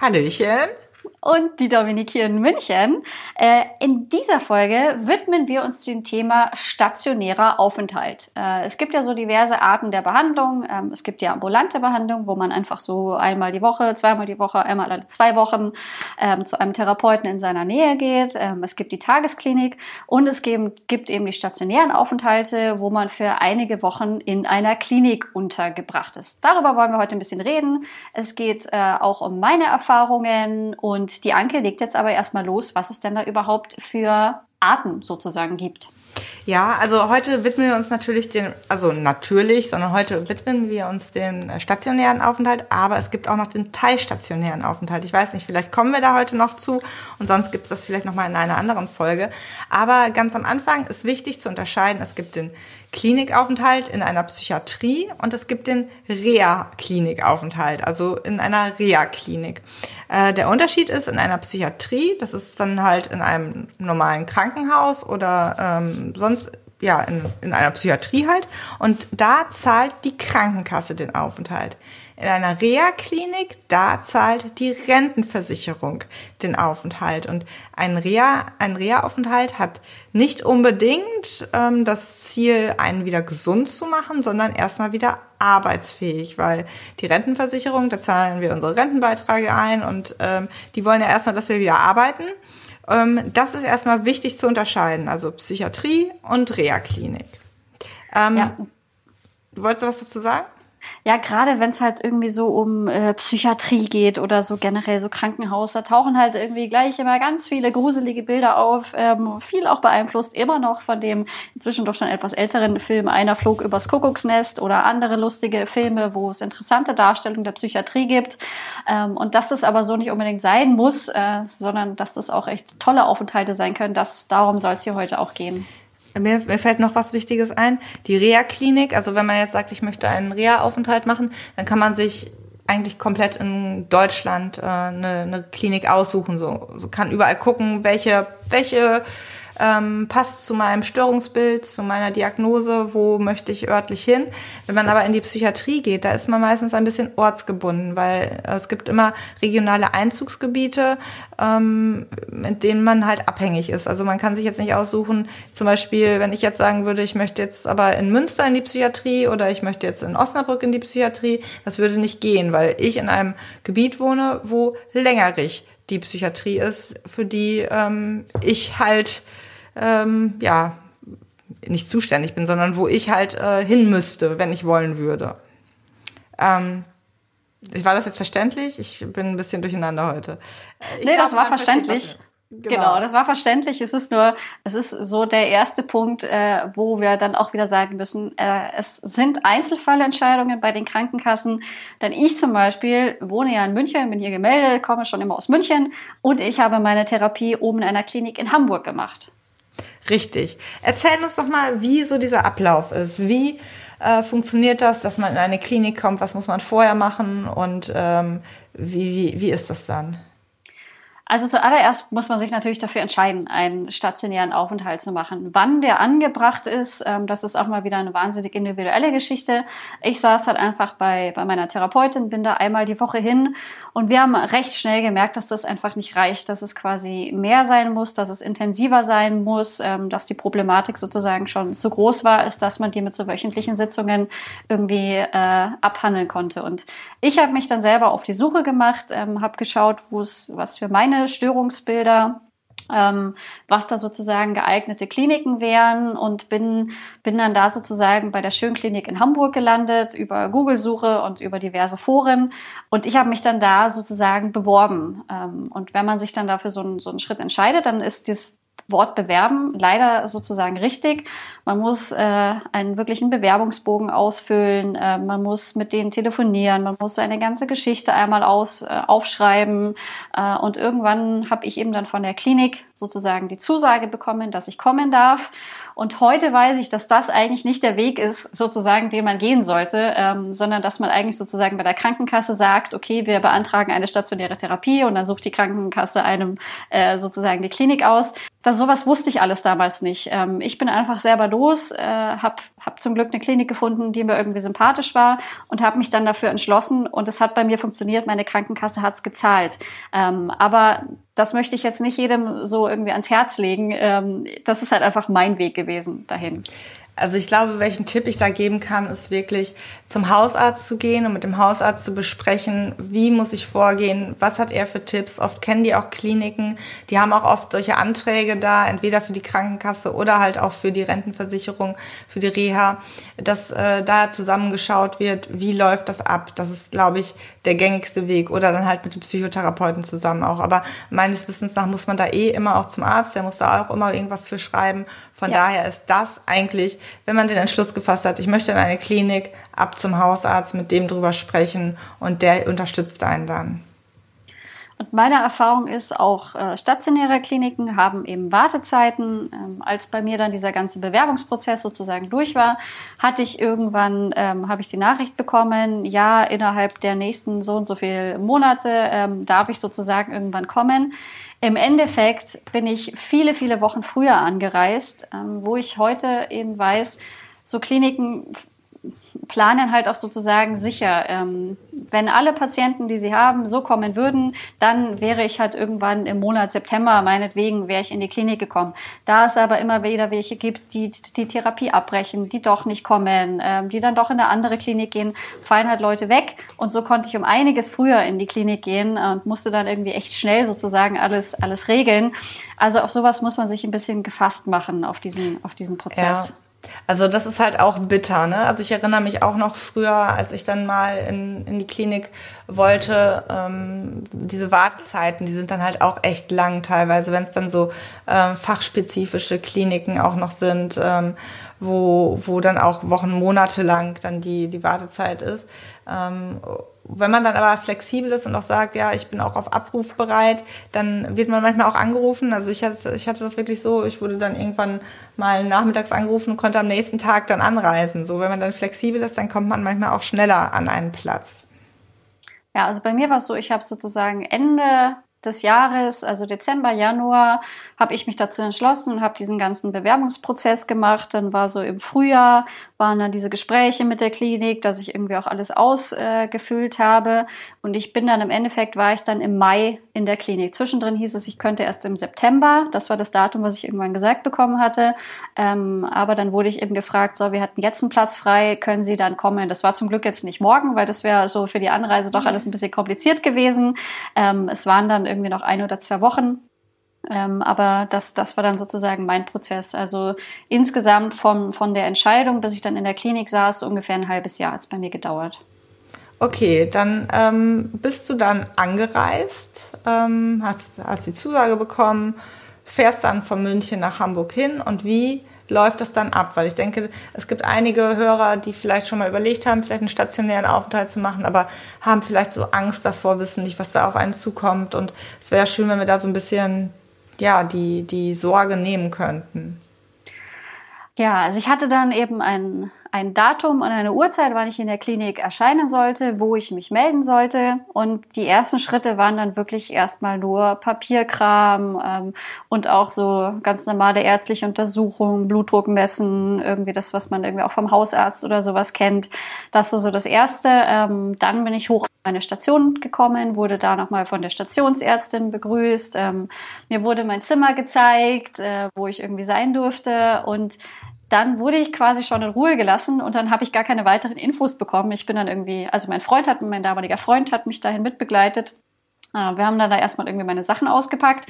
Hallöchen und die Dominik hier in München. Äh, in dieser Folge widmen wir uns dem Thema stationärer Aufenthalt. Äh, es gibt ja so diverse Arten der Behandlung. Ähm, es gibt ja ambulante Behandlung, wo man einfach so einmal die Woche, zweimal die Woche, einmal alle zwei Wochen ähm, zu einem Therapeuten in seiner Nähe geht. Ähm, es gibt die Tagesklinik und es gibt eben die stationären Aufenthalte, wo man für einige Wochen in einer Klinik untergebracht ist. Darüber wollen wir heute ein bisschen reden. Es geht äh, auch um meine Erfahrungen und die Anke legt jetzt aber erstmal los, was es denn da überhaupt für Arten sozusagen gibt. Ja, also heute widmen wir uns natürlich den, also natürlich, sondern heute widmen wir uns den stationären Aufenthalt, aber es gibt auch noch den teilstationären Aufenthalt. Ich weiß nicht, vielleicht kommen wir da heute noch zu und sonst gibt es das vielleicht noch mal in einer anderen Folge. Aber ganz am Anfang ist wichtig zu unterscheiden, es gibt den Klinikaufenthalt in einer Psychiatrie und es gibt den Reha-Klinikaufenthalt, also in einer Reha-Klinik. Äh, der Unterschied ist in einer Psychiatrie, das ist dann halt in einem normalen Krankenhaus oder ähm, sonst ja, in, in einer Psychiatrie halt. Und da zahlt die Krankenkasse den Aufenthalt. In einer Reha-Klinik, da zahlt die Rentenversicherung den Aufenthalt. Und ein Reha, ein Reha-Aufenthalt hat nicht unbedingt ähm, das Ziel, einen wieder gesund zu machen, sondern erstmal wieder arbeitsfähig, weil die Rentenversicherung, da zahlen wir unsere Rentenbeiträge ein und ähm, die wollen ja erstmal, dass wir wieder arbeiten. Ähm, das ist erstmal wichtig zu unterscheiden, also Psychiatrie und Reha-Klinik. Ähm, ja. Wolltest du was dazu sagen? Ja, gerade wenn es halt irgendwie so um äh, Psychiatrie geht oder so generell so Krankenhaus, da tauchen halt irgendwie gleich immer ganz viele gruselige Bilder auf. Ähm, viel auch beeinflusst immer noch von dem inzwischen doch schon etwas älteren Film Einer flog übers Kuckucksnest oder andere lustige Filme, wo es interessante Darstellungen der Psychiatrie gibt. Ähm, und dass das aber so nicht unbedingt sein muss, äh, sondern dass das auch echt tolle Aufenthalte sein können, das darum soll es hier heute auch gehen. Mir, mir fällt noch was Wichtiges ein. Die Reha-Klinik, also wenn man jetzt sagt, ich möchte einen Reha-Aufenthalt machen, dann kann man sich eigentlich komplett in Deutschland äh, eine, eine Klinik aussuchen. So, so kann überall gucken, welche, welche ähm, passt zu meinem Störungsbild, zu meiner Diagnose, wo möchte ich örtlich hin. Wenn man aber in die Psychiatrie geht, da ist man meistens ein bisschen ortsgebunden, weil es gibt immer regionale Einzugsgebiete, ähm, mit denen man halt abhängig ist. Also man kann sich jetzt nicht aussuchen, zum Beispiel, wenn ich jetzt sagen würde, ich möchte jetzt aber in Münster in die Psychiatrie oder ich möchte jetzt in Osnabrück in die Psychiatrie, das würde nicht gehen, weil ich in einem Gebiet wohne, wo längerig die Psychiatrie ist, für die ähm, ich halt ähm, ja, nicht zuständig bin, sondern wo ich halt äh, hin müsste, wenn ich wollen würde. Ähm, war das jetzt verständlich? Ich bin ein bisschen durcheinander heute. Ich nee, das war verständlich. Genau. genau. das war verständlich. Es ist nur, es ist so der erste Punkt, äh, wo wir dann auch wieder sagen müssen, äh, es sind Einzelfallentscheidungen bei den Krankenkassen. Denn ich zum Beispiel wohne ja in München, bin hier gemeldet, komme schon immer aus München und ich habe meine Therapie oben in einer Klinik in Hamburg gemacht. Richtig. Erzähl uns doch mal, wie so dieser Ablauf ist. Wie äh, funktioniert das, dass man in eine Klinik kommt? Was muss man vorher machen und ähm, wie, wie, wie ist das dann? Also zuallererst muss man sich natürlich dafür entscheiden, einen stationären Aufenthalt zu machen. Wann der angebracht ist, ähm, das ist auch mal wieder eine wahnsinnig individuelle Geschichte. Ich saß halt einfach bei, bei meiner Therapeutin, bin da einmal die Woche hin und wir haben recht schnell gemerkt, dass das einfach nicht reicht, dass es quasi mehr sein muss, dass es intensiver sein muss, ähm, dass die Problematik sozusagen schon zu groß war, ist, dass man die mit so wöchentlichen Sitzungen irgendwie äh, abhandeln konnte. Und ich habe mich dann selber auf die Suche gemacht, ähm, habe geschaut, wo es was für meine Störungsbilder, ähm, was da sozusagen geeignete Kliniken wären und bin, bin dann da sozusagen bei der Schönklinik in Hamburg gelandet über Google-Suche und über diverse Foren und ich habe mich dann da sozusagen beworben. Ähm, und wenn man sich dann dafür so, einen, so einen Schritt entscheidet, dann ist das Wort bewerben leider sozusagen richtig. Man muss äh, einen wirklichen Bewerbungsbogen ausfüllen, äh, man muss mit denen telefonieren, man muss seine ganze Geschichte einmal aus, äh, aufschreiben. Äh, und irgendwann habe ich eben dann von der Klinik sozusagen die Zusage bekommen, dass ich kommen darf. Und heute weiß ich, dass das eigentlich nicht der Weg ist, sozusagen, den man gehen sollte, ähm, sondern dass man eigentlich sozusagen bei der Krankenkasse sagt, okay, wir beantragen eine stationäre Therapie und dann sucht die Krankenkasse einem äh, sozusagen die Klinik aus. Das sowas wusste ich alles damals nicht. Ähm, ich bin einfach selber los, äh, habe hab zum Glück eine Klinik gefunden, die mir irgendwie sympathisch war und habe mich dann dafür entschlossen und es hat bei mir funktioniert. Meine Krankenkasse hat's gezahlt. Ähm, aber das möchte ich jetzt nicht jedem so irgendwie ans Herz legen. Ähm, das ist halt einfach mein Weg gewesen dahin. Also ich glaube, welchen Tipp ich da geben kann, ist wirklich zum Hausarzt zu gehen und mit dem Hausarzt zu besprechen, wie muss ich vorgehen, was hat er für Tipps. Oft kennen die auch Kliniken, die haben auch oft solche Anträge da, entweder für die Krankenkasse oder halt auch für die Rentenversicherung, für die Reha, dass äh, da zusammengeschaut wird, wie läuft das ab. Das ist, glaube ich, der gängigste Weg oder dann halt mit dem Psychotherapeuten zusammen auch. Aber meines Wissens nach muss man da eh immer auch zum Arzt, der muss da auch immer irgendwas für schreiben. Von ja. daher ist das eigentlich, wenn man den Entschluss gefasst hat, ich möchte in eine Klinik, ab zum Hausarzt, mit dem drüber sprechen und der unterstützt einen dann. Und meine Erfahrung ist, auch äh, stationäre Kliniken haben eben Wartezeiten. Ähm, als bei mir dann dieser ganze Bewerbungsprozess sozusagen durch war, hatte ich irgendwann, ähm, habe ich die Nachricht bekommen, ja, innerhalb der nächsten so und so viele Monate ähm, darf ich sozusagen irgendwann kommen. Im Endeffekt bin ich viele, viele Wochen früher angereist, ähm, wo ich heute eben weiß, so Kliniken planen halt auch sozusagen sicher. Ähm, wenn alle Patienten, die sie haben, so kommen würden, dann wäre ich halt irgendwann im Monat September, meinetwegen, wäre ich in die Klinik gekommen. Da es aber immer wieder welche gibt, die die Therapie abbrechen, die doch nicht kommen, ähm, die dann doch in eine andere Klinik gehen, fallen halt Leute weg. Und so konnte ich um einiges früher in die Klinik gehen und musste dann irgendwie echt schnell sozusagen alles, alles regeln. Also auf sowas muss man sich ein bisschen gefasst machen, auf diesen, auf diesen Prozess. Ja. Also das ist halt auch bitter. Ne? Also ich erinnere mich auch noch früher, als ich dann mal in, in die Klinik wollte, ähm, diese Wartezeiten, die sind dann halt auch echt lang teilweise, wenn es dann so ähm, fachspezifische Kliniken auch noch sind, ähm, wo, wo dann auch Wochen, Monate lang dann die, die Wartezeit ist. Ähm, wenn man dann aber flexibel ist und auch sagt, ja, ich bin auch auf Abruf bereit, dann wird man manchmal auch angerufen. Also ich hatte, ich hatte das wirklich so, ich wurde dann irgendwann mal nachmittags angerufen und konnte am nächsten Tag dann anreisen. So, wenn man dann flexibel ist, dann kommt man manchmal auch schneller an einen Platz. Ja, also bei mir war es so, ich habe sozusagen Ende des Jahres, also Dezember, Januar, habe ich mich dazu entschlossen und habe diesen ganzen Bewerbungsprozess gemacht. Dann war so im Frühjahr, waren dann diese Gespräche mit der Klinik, dass ich irgendwie auch alles ausgefüllt äh, habe. Und ich bin dann im Endeffekt, war ich dann im Mai in der Klinik. Zwischendrin hieß es, ich könnte erst im September. Das war das Datum, was ich irgendwann gesagt bekommen hatte. Ähm, aber dann wurde ich eben gefragt, so, wir hatten jetzt einen Platz frei, können Sie dann kommen? Das war zum Glück jetzt nicht morgen, weil das wäre so für die Anreise doch alles ein bisschen kompliziert gewesen. Ähm, es waren dann irgendwie noch ein oder zwei Wochen. Ähm, aber das, das war dann sozusagen mein Prozess. Also insgesamt vom, von der Entscheidung, bis ich dann in der Klinik saß, ungefähr ein halbes Jahr hat es bei mir gedauert. Okay, dann ähm, bist du dann angereist, ähm, hast, hast die Zusage bekommen, fährst dann von München nach Hamburg hin und wie läuft das dann ab? Weil ich denke, es gibt einige Hörer, die vielleicht schon mal überlegt haben, vielleicht einen stationären Aufenthalt zu machen, aber haben vielleicht so Angst davor, wissen nicht, was da auf einen zukommt. Und es wäre schön, wenn wir da so ein bisschen ja, die, die Sorge nehmen könnten. Ja, also ich hatte dann eben ein ein Datum und eine Uhrzeit, wann ich in der Klinik erscheinen sollte, wo ich mich melden sollte. Und die ersten Schritte waren dann wirklich erstmal nur Papierkram ähm, und auch so ganz normale ärztliche Untersuchungen, Blutdruck messen, irgendwie das, was man irgendwie auch vom Hausarzt oder sowas kennt. Das ist so das Erste. Ähm, dann bin ich hoch auf meine Station gekommen, wurde da nochmal von der Stationsärztin begrüßt. Ähm, mir wurde mein Zimmer gezeigt, äh, wo ich irgendwie sein durfte und dann wurde ich quasi schon in Ruhe gelassen und dann habe ich gar keine weiteren Infos bekommen. Ich bin dann irgendwie, also mein Freund hat, mein damaliger Freund hat mich dahin mitbegleitet. Ah, wir haben dann da erstmal irgendwie meine Sachen ausgepackt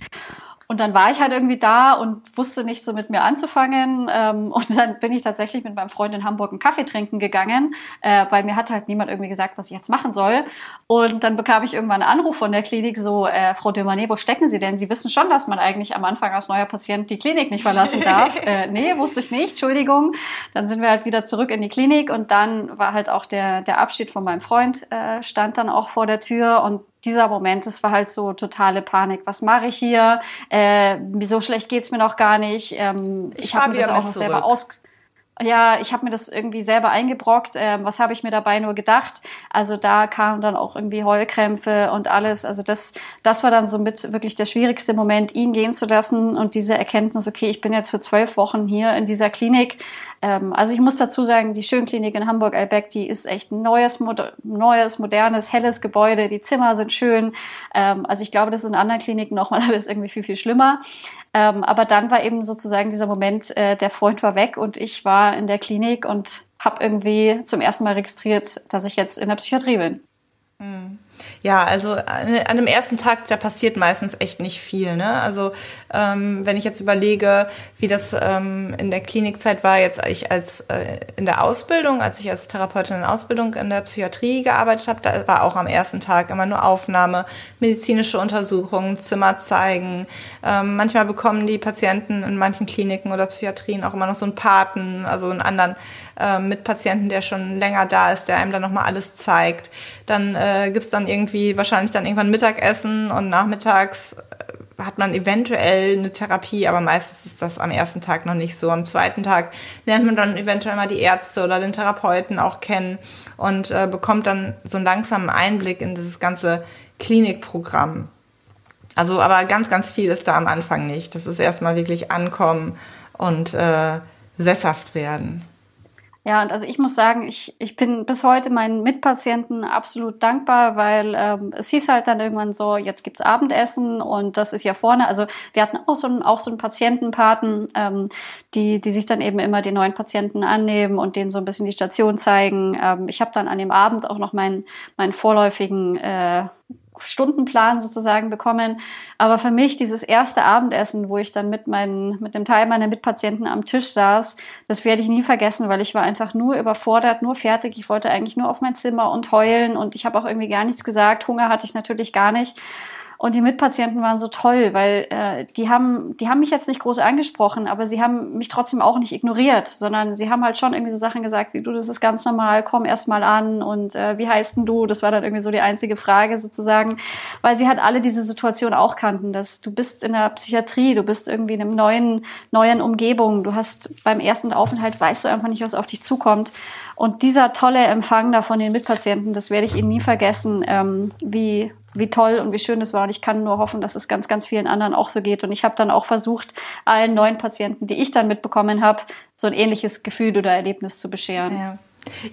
und dann war ich halt irgendwie da und wusste nicht so mit mir anzufangen. Ähm, und dann bin ich tatsächlich mit meinem Freund in Hamburg einen Kaffee trinken gegangen, äh, weil mir hat halt niemand irgendwie gesagt, was ich jetzt machen soll. Und dann bekam ich irgendwann einen Anruf von der Klinik, so, äh, Frau Demanet, wo stecken Sie denn? Sie wissen schon, dass man eigentlich am Anfang als neuer Patient die Klinik nicht verlassen darf. äh, nee, wusste ich nicht, Entschuldigung. Dann sind wir halt wieder zurück in die Klinik und dann war halt auch der, der Abschied von meinem Freund, äh, stand dann auch vor der Tür und dieser Moment, das war halt so totale Panik. Was mache ich hier? Äh, so schlecht geht's mir noch gar nicht. Ähm, ich ich habe mir das auch noch selber aus ja, ich habe mir das irgendwie selber eingebrockt. Ähm, was habe ich mir dabei nur gedacht? Also da kamen dann auch irgendwie Heulkrämpfe und alles. Also das, das war dann so mit wirklich der schwierigste Moment, ihn gehen zu lassen und diese Erkenntnis, okay, ich bin jetzt für zwölf Wochen hier in dieser Klinik. Ähm, also ich muss dazu sagen, die Schönklinik in Hamburg-Albeck, die ist echt ein neues, neues, modernes, helles Gebäude. Die Zimmer sind schön. Ähm, also ich glaube, das ist in anderen Kliniken nochmal alles irgendwie viel, viel schlimmer. Ähm, aber dann war eben sozusagen dieser Moment, äh, der Freund war weg und ich war in der Klinik und habe irgendwie zum ersten Mal registriert, dass ich jetzt in der Psychiatrie bin. Mhm. Ja, also an einem ersten Tag, da passiert meistens echt nicht viel. Ne? Also ähm, wenn ich jetzt überlege, wie das ähm, in der Klinikzeit war, jetzt ich als äh, in der Ausbildung, als ich als Therapeutin in Ausbildung in der Psychiatrie gearbeitet habe, da war auch am ersten Tag immer nur Aufnahme, medizinische Untersuchungen, Zimmer zeigen. Ähm, manchmal bekommen die Patienten in manchen Kliniken oder Psychiatrien auch immer noch so einen Paten, also einen anderen äh, Mitpatienten, der schon länger da ist, der einem dann nochmal alles zeigt. Dann äh, gibt's dann irgendwie wahrscheinlich dann irgendwann Mittagessen und nachmittags hat man eventuell eine Therapie, aber meistens ist das am ersten Tag noch nicht so. Am zweiten Tag lernt man dann eventuell mal die Ärzte oder den Therapeuten auch kennen und äh, bekommt dann so einen langsamen Einblick in dieses ganze Klinikprogramm. Also, aber ganz, ganz viel ist da am Anfang nicht. Das ist erstmal wirklich ankommen und äh, sesshaft werden. Ja, und also ich muss sagen, ich, ich bin bis heute meinen Mitpatienten absolut dankbar, weil ähm, es hieß halt dann irgendwann so, jetzt gibt's Abendessen und das ist ja vorne. Also wir hatten auch so einen, auch so einen Patientenpaten, ähm, die, die sich dann eben immer den neuen Patienten annehmen und denen so ein bisschen die Station zeigen. Ähm, ich habe dann an dem Abend auch noch meinen, meinen vorläufigen äh, Stundenplan sozusagen bekommen. Aber für mich dieses erste Abendessen, wo ich dann mit meinen, mit dem Teil meiner Mitpatienten am Tisch saß, das werde ich nie vergessen, weil ich war einfach nur überfordert, nur fertig. Ich wollte eigentlich nur auf mein Zimmer und heulen und ich habe auch irgendwie gar nichts gesagt. Hunger hatte ich natürlich gar nicht. Und die Mitpatienten waren so toll, weil äh, die haben, die haben mich jetzt nicht groß angesprochen, aber sie haben mich trotzdem auch nicht ignoriert, sondern sie haben halt schon irgendwie so Sachen gesagt, wie du, das ist ganz normal, komm erst mal an und äh, wie heißt denn du? Das war dann irgendwie so die einzige Frage sozusagen, weil sie halt alle diese Situation auch kannten, dass du bist in der Psychiatrie, du bist irgendwie in einem neuen, neuen Umgebung, du hast beim ersten Aufenthalt weißt du einfach nicht, was auf dich zukommt. Und dieser tolle Empfang da von den Mitpatienten, das werde ich ihnen nie vergessen, ähm, wie wie toll und wie schön es war. Und ich kann nur hoffen, dass es ganz, ganz vielen anderen auch so geht. Und ich habe dann auch versucht, allen neuen Patienten, die ich dann mitbekommen habe, so ein ähnliches Gefühl oder Erlebnis zu bescheren. Ja.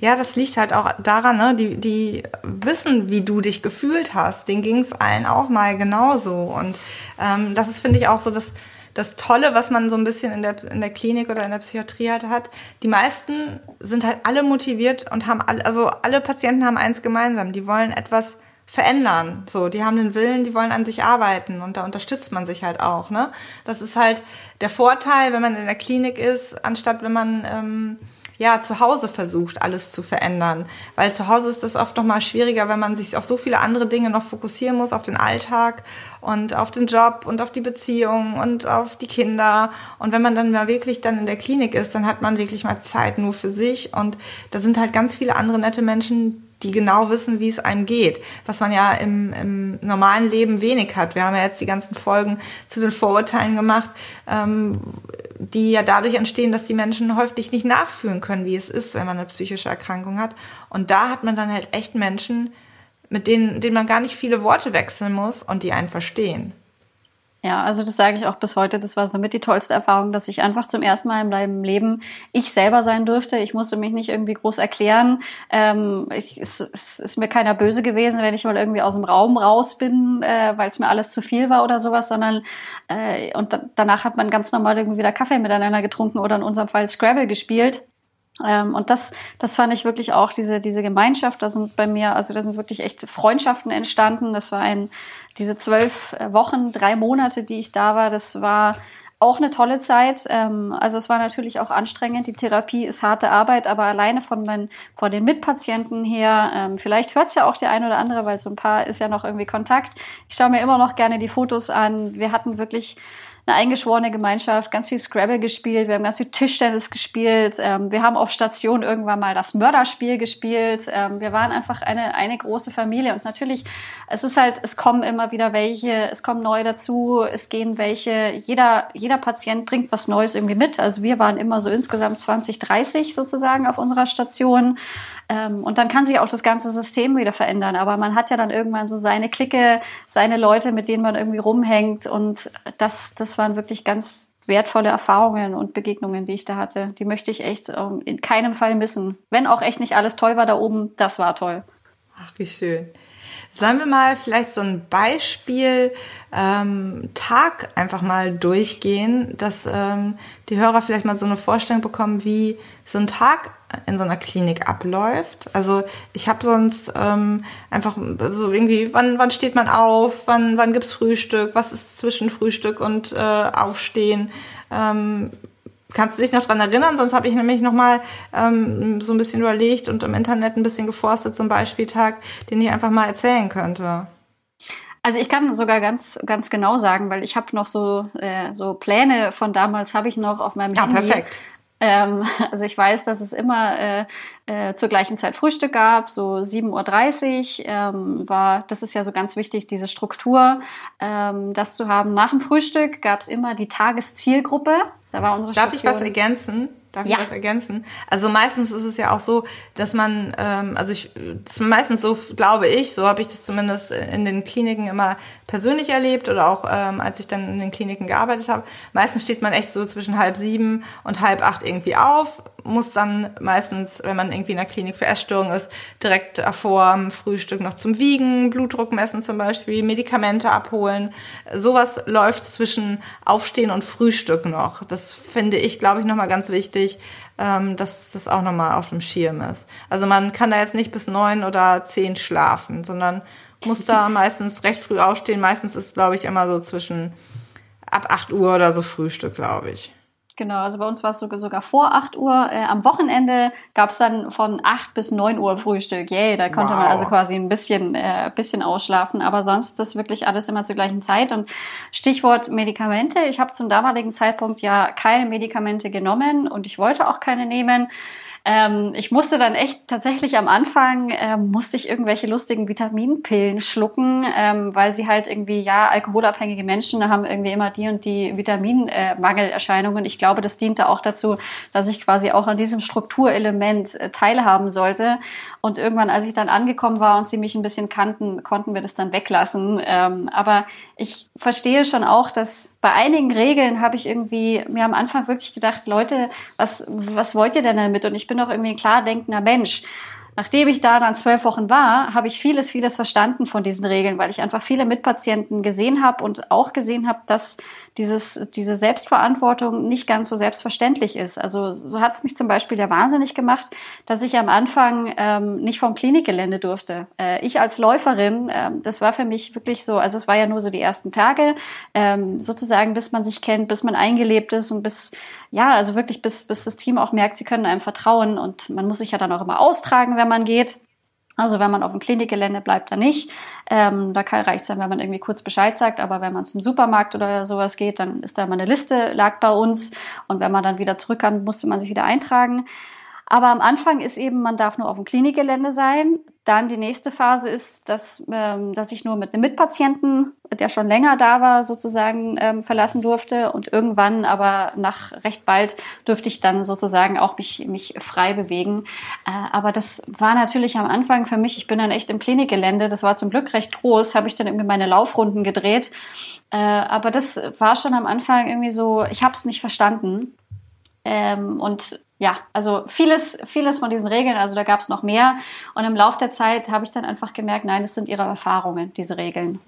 Ja, das liegt halt auch daran, ne? die, die wissen, wie du dich gefühlt hast. Den ging es allen auch mal genauso. Und ähm, das ist, finde ich, auch so das, das Tolle, was man so ein bisschen in der, in der Klinik oder in der Psychiatrie halt hat. Die meisten sind halt alle motiviert und haben alle, also alle Patienten haben eins gemeinsam. Die wollen etwas verändern. So, die haben den Willen, die wollen an sich arbeiten und da unterstützt man sich halt auch. Ne? Das ist halt der Vorteil, wenn man in der Klinik ist, anstatt wenn man ähm, ja zu Hause versucht, alles zu verändern. Weil zu Hause ist das oft noch mal schwieriger, wenn man sich auf so viele andere Dinge noch fokussieren muss, auf den Alltag und auf den Job und auf die Beziehung und auf die Kinder. Und wenn man dann mal wirklich dann in der Klinik ist, dann hat man wirklich mal Zeit nur für sich und da sind halt ganz viele andere nette Menschen, die genau wissen, wie es einem geht, was man ja im, im normalen Leben wenig hat. Wir haben ja jetzt die ganzen Folgen zu den Vorurteilen gemacht, ähm, die ja dadurch entstehen, dass die Menschen häufig nicht nachfühlen können, wie es ist, wenn man eine psychische Erkrankung hat. Und da hat man dann halt echt Menschen, mit denen, denen man gar nicht viele Worte wechseln muss und die einen verstehen. Ja, also das sage ich auch bis heute. Das war somit die tollste Erfahrung, dass ich einfach zum ersten Mal in meinem Leben ich selber sein durfte. Ich musste mich nicht irgendwie groß erklären. Ähm, ich, es, es ist mir keiner böse gewesen, wenn ich mal irgendwie aus dem Raum raus bin, äh, weil es mir alles zu viel war oder sowas, sondern äh, und da, danach hat man ganz normal irgendwie wieder Kaffee miteinander getrunken oder in unserem Fall Scrabble gespielt. Ähm, und das, das fand ich wirklich auch, diese, diese Gemeinschaft, da sind bei mir, also da sind wirklich echt Freundschaften entstanden. Das war ein, diese zwölf Wochen, drei Monate, die ich da war, das war auch eine tolle Zeit. Ähm, also es war natürlich auch anstrengend. Die Therapie ist harte Arbeit, aber alleine von, meinen, von den Mitpatienten her, ähm, vielleicht hört es ja auch der eine oder andere, weil so ein paar ist ja noch irgendwie Kontakt. Ich schaue mir immer noch gerne die Fotos an. Wir hatten wirklich eine eingeschworene Gemeinschaft, ganz viel Scrabble gespielt, wir haben ganz viel Tischtennis gespielt, ähm, wir haben auf Station irgendwann mal das Mörderspiel gespielt. Ähm, wir waren einfach eine, eine große Familie und natürlich, es ist halt, es kommen immer wieder welche, es kommen neue dazu, es gehen welche, jeder, jeder Patient bringt was Neues irgendwie mit. Also wir waren immer so insgesamt 20, 30 sozusagen auf unserer Station. Ähm, und dann kann sich auch das ganze System wieder verändern. Aber man hat ja dann irgendwann so seine Clique, seine Leute, mit denen man irgendwie rumhängt. Und das, das waren wirklich ganz wertvolle Erfahrungen und Begegnungen, die ich da hatte. Die möchte ich echt ähm, in keinem Fall missen. Wenn auch echt nicht alles toll war da oben, das war toll. Ach, wie schön. Sollen wir mal vielleicht so ein Beispiel ähm, Tag einfach mal durchgehen, dass ähm, die Hörer vielleicht mal so eine Vorstellung bekommen, wie so ein Tag in so einer Klinik abläuft. Also ich habe sonst ähm, einfach so irgendwie, wann, wann steht man auf, wann, wann gibt's Frühstück, was ist zwischen Frühstück und äh, Aufstehen. Ähm, kannst du dich noch dran erinnern? Sonst habe ich nämlich noch mal ähm, so ein bisschen überlegt und im Internet ein bisschen geforstet, zum Beispieltag, den ich einfach mal erzählen könnte. Also ich kann sogar ganz ganz genau sagen, weil ich habe noch so äh, so Pläne von damals habe ich noch auf meinem ja, Handy. perfekt. Ähm, also ich weiß, dass es immer äh, äh, zur gleichen Zeit Frühstück gab, so 7.30 Uhr ähm, war, das ist ja so ganz wichtig, diese Struktur, ähm, das zu haben. Nach dem Frühstück gab es immer die Tageszielgruppe. Da war unsere Darf Station. ich was ergänzen? Darf Ja. ich was ergänzen? Also meistens ist es ja auch so, dass man, ähm, also ich, meistens so, glaube ich, so habe ich das zumindest in den Kliniken immer persönlich erlebt oder auch ähm, als ich dann in den Kliniken gearbeitet habe. Meistens steht man echt so zwischen halb sieben und halb acht irgendwie auf, muss dann meistens, wenn man irgendwie in der Klinik für Essstörungen ist, direkt vor dem Frühstück noch zum Wiegen, Blutdruck messen zum Beispiel, Medikamente abholen. Sowas läuft zwischen Aufstehen und Frühstück noch. Das finde ich, glaube ich, nochmal ganz wichtig, ähm, dass das auch nochmal auf dem Schirm ist. Also man kann da jetzt nicht bis neun oder zehn schlafen, sondern muss da meistens recht früh aufstehen. Meistens ist, glaube ich, immer so zwischen ab 8 Uhr oder so Frühstück, glaube ich. Genau, also bei uns war es sogar, sogar vor 8 Uhr. Äh, am Wochenende gab es dann von 8 bis 9 Uhr Frühstück. Yay, da konnte man Wow. also quasi ein bisschen, äh, bisschen ausschlafen. Aber sonst ist das wirklich alles immer zur gleichen Zeit. Und Stichwort Medikamente. Ich habe zum damaligen Zeitpunkt ja keine Medikamente genommen und ich wollte auch keine nehmen. Ähm, ich musste dann echt tatsächlich am Anfang ähm, musste ich irgendwelche lustigen Vitaminpillen schlucken, ähm, weil sie halt irgendwie ja alkoholabhängige Menschen haben irgendwie immer die und die Vitaminmangelerscheinungen. Ich glaube, das diente auch dazu, dass ich quasi auch an diesem Strukturelement äh, teilhaben sollte. Und irgendwann, als ich dann angekommen war und sie mich ein bisschen kannten, konnten wir das dann weglassen. Ähm, aber ich verstehe schon auch, dass bei einigen Regeln habe ich irgendwie mir am Anfang wirklich gedacht, Leute, was, was wollt ihr denn damit? Und ich bin doch irgendwie ein klar denkender Mensch. Nachdem ich da dann zwölf Wochen war, habe ich vieles, vieles verstanden von diesen Regeln, weil ich einfach viele Mitpatienten gesehen habe und auch gesehen habe, dass dieses, diese Selbstverantwortung nicht ganz so selbstverständlich ist. Also so hat es mich zum Beispiel ja wahnsinnig gemacht, dass ich am Anfang ähm, nicht vom Klinikgelände durfte. Äh, ich als Läuferin, ähm, das war für mich wirklich so, also es war ja nur so die ersten Tage, ähm, sozusagen, bis man sich kennt, bis man eingelebt ist und bis, ja, also wirklich bis, bis das Team auch merkt, sie können einem vertrauen und man muss sich ja dann auch immer austragen, wenn man geht. Also wenn man auf dem Klinikgelände bleibt, dann nicht. Ähm, da reicht es dann, wenn man irgendwie kurz Bescheid sagt. Aber wenn man zum Supermarkt oder sowas geht, dann ist da mal eine Liste, lag bei uns. Und wenn man dann wieder zurück kann, musste man sich wieder eintragen. Aber am Anfang ist eben, man darf nur auf dem Klinikgelände sein. Dann die nächste Phase ist, dass, ähm, dass ich nur mit einem Mitpatienten, der schon länger da war, sozusagen ähm, verlassen durfte. Und irgendwann, aber nach recht bald, dürfte ich dann sozusagen auch mich, mich frei bewegen. Äh, aber das war natürlich am Anfang für mich, ich bin dann echt im Klinikgelände, das war zum Glück recht groß, habe ich dann irgendwie meine Laufrunden gedreht. Äh, aber das war schon am Anfang irgendwie so, ich habe es nicht verstanden. Ähm, und ja, also vieles, vieles von diesen Regeln, also da gab es noch mehr. Und im Laufe der Zeit habe ich dann einfach gemerkt, nein, das sind ihre Erfahrungen, diese Regeln.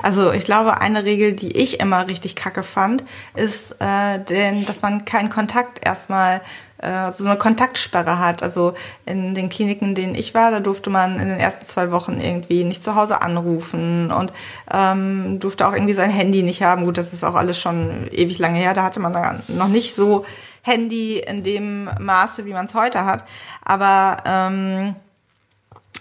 Also ich glaube, eine Regel, die ich immer richtig kacke fand, ist, äh, den, dass man keinen Kontakt erstmal äh, so eine Kontaktsperre hat. Also in den Kliniken, in denen ich war, da durfte man in den ersten zwei Wochen irgendwie nicht zu Hause anrufen und ähm, durfte auch irgendwie sein Handy nicht haben. Gut, das ist auch alles schon ewig lange her. Da hatte man noch nicht so Handy in dem Maße, wie man es heute hat. Aber ähm,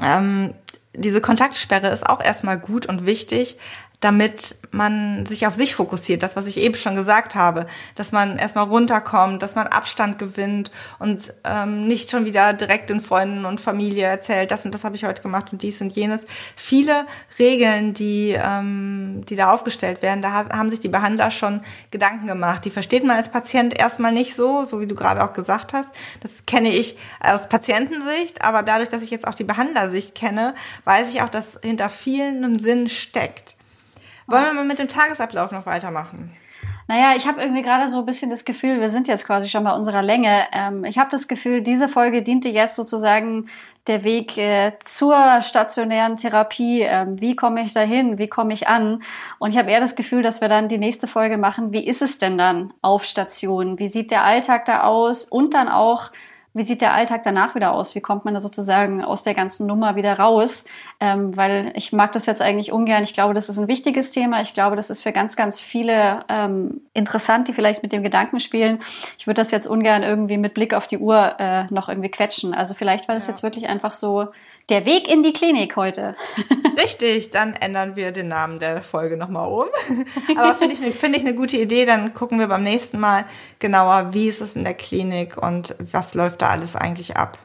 ähm, diese Kontaktsperre ist auch erstmal gut und wichtig, damit man sich auf sich fokussiert, das, was ich eben schon gesagt habe, dass man erstmal runterkommt, dass man Abstand gewinnt und ähm, nicht schon wieder direkt in Freunden und Familie erzählt, das und das habe ich heute gemacht und dies und jenes. Viele Regeln, die, ähm, die da aufgestellt werden, da haben sich die Behandler schon Gedanken gemacht. Die versteht man als Patient erstmal nicht so, so wie du gerade auch gesagt hast. Das kenne ich aus Patientensicht, aber dadurch, dass ich jetzt auch die Behandlersicht kenne, weiß ich auch, dass hinter vielen ein Sinn steckt. Wollen wir mal mit dem Tagesablauf noch weitermachen? Naja, ich habe irgendwie gerade so ein bisschen das Gefühl, wir sind jetzt quasi schon bei unserer Länge. Ähm, ich habe das Gefühl, diese Folge diente jetzt sozusagen der Weg äh, zur stationären Therapie. Ähm, wie komme ich dahin? Wie komme ich an? Und ich habe eher das Gefühl, dass wir dann die nächste Folge machen. Wie ist es denn dann auf Station? Wie sieht der Alltag da aus? Und dann auch, wie sieht der Alltag danach wieder aus? Wie kommt man da sozusagen aus der ganzen Nummer wieder raus? Ähm, weil ich mag das jetzt eigentlich ungern. Ich glaube, das ist ein wichtiges Thema. Ich glaube, das ist für ganz, ganz viele ähm, interessant, die vielleicht mit dem Gedanken spielen. Ich würde das jetzt ungern irgendwie mit Blick auf die Uhr äh, noch irgendwie quetschen. Also vielleicht war das ja. jetzt wirklich einfach so der Weg in die Klinik heute. Richtig, dann ändern wir den Namen der Folge nochmal um. Aber finde ich, find ich eine gute Idee. Dann gucken wir beim nächsten Mal genauer, wie ist es in der Klinik und was läuft da alles eigentlich ab.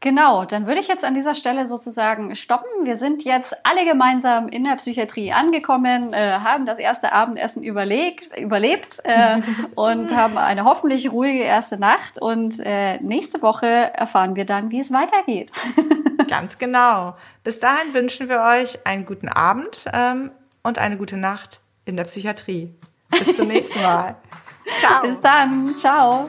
Genau, dann würde ich jetzt an dieser Stelle sozusagen stoppen. Wir sind jetzt alle gemeinsam in der Psychiatrie angekommen, äh, haben das erste Abendessen überlegt, überlebt äh, und haben eine hoffentlich ruhige erste Nacht. Und äh, nächste Woche erfahren wir dann, wie es weitergeht. Ganz genau. Bis dahin wünschen wir euch einen guten Abend ähm, und eine gute Nacht in der Psychiatrie. Bis zum nächsten Mal. Ciao. Bis dann. Ciao.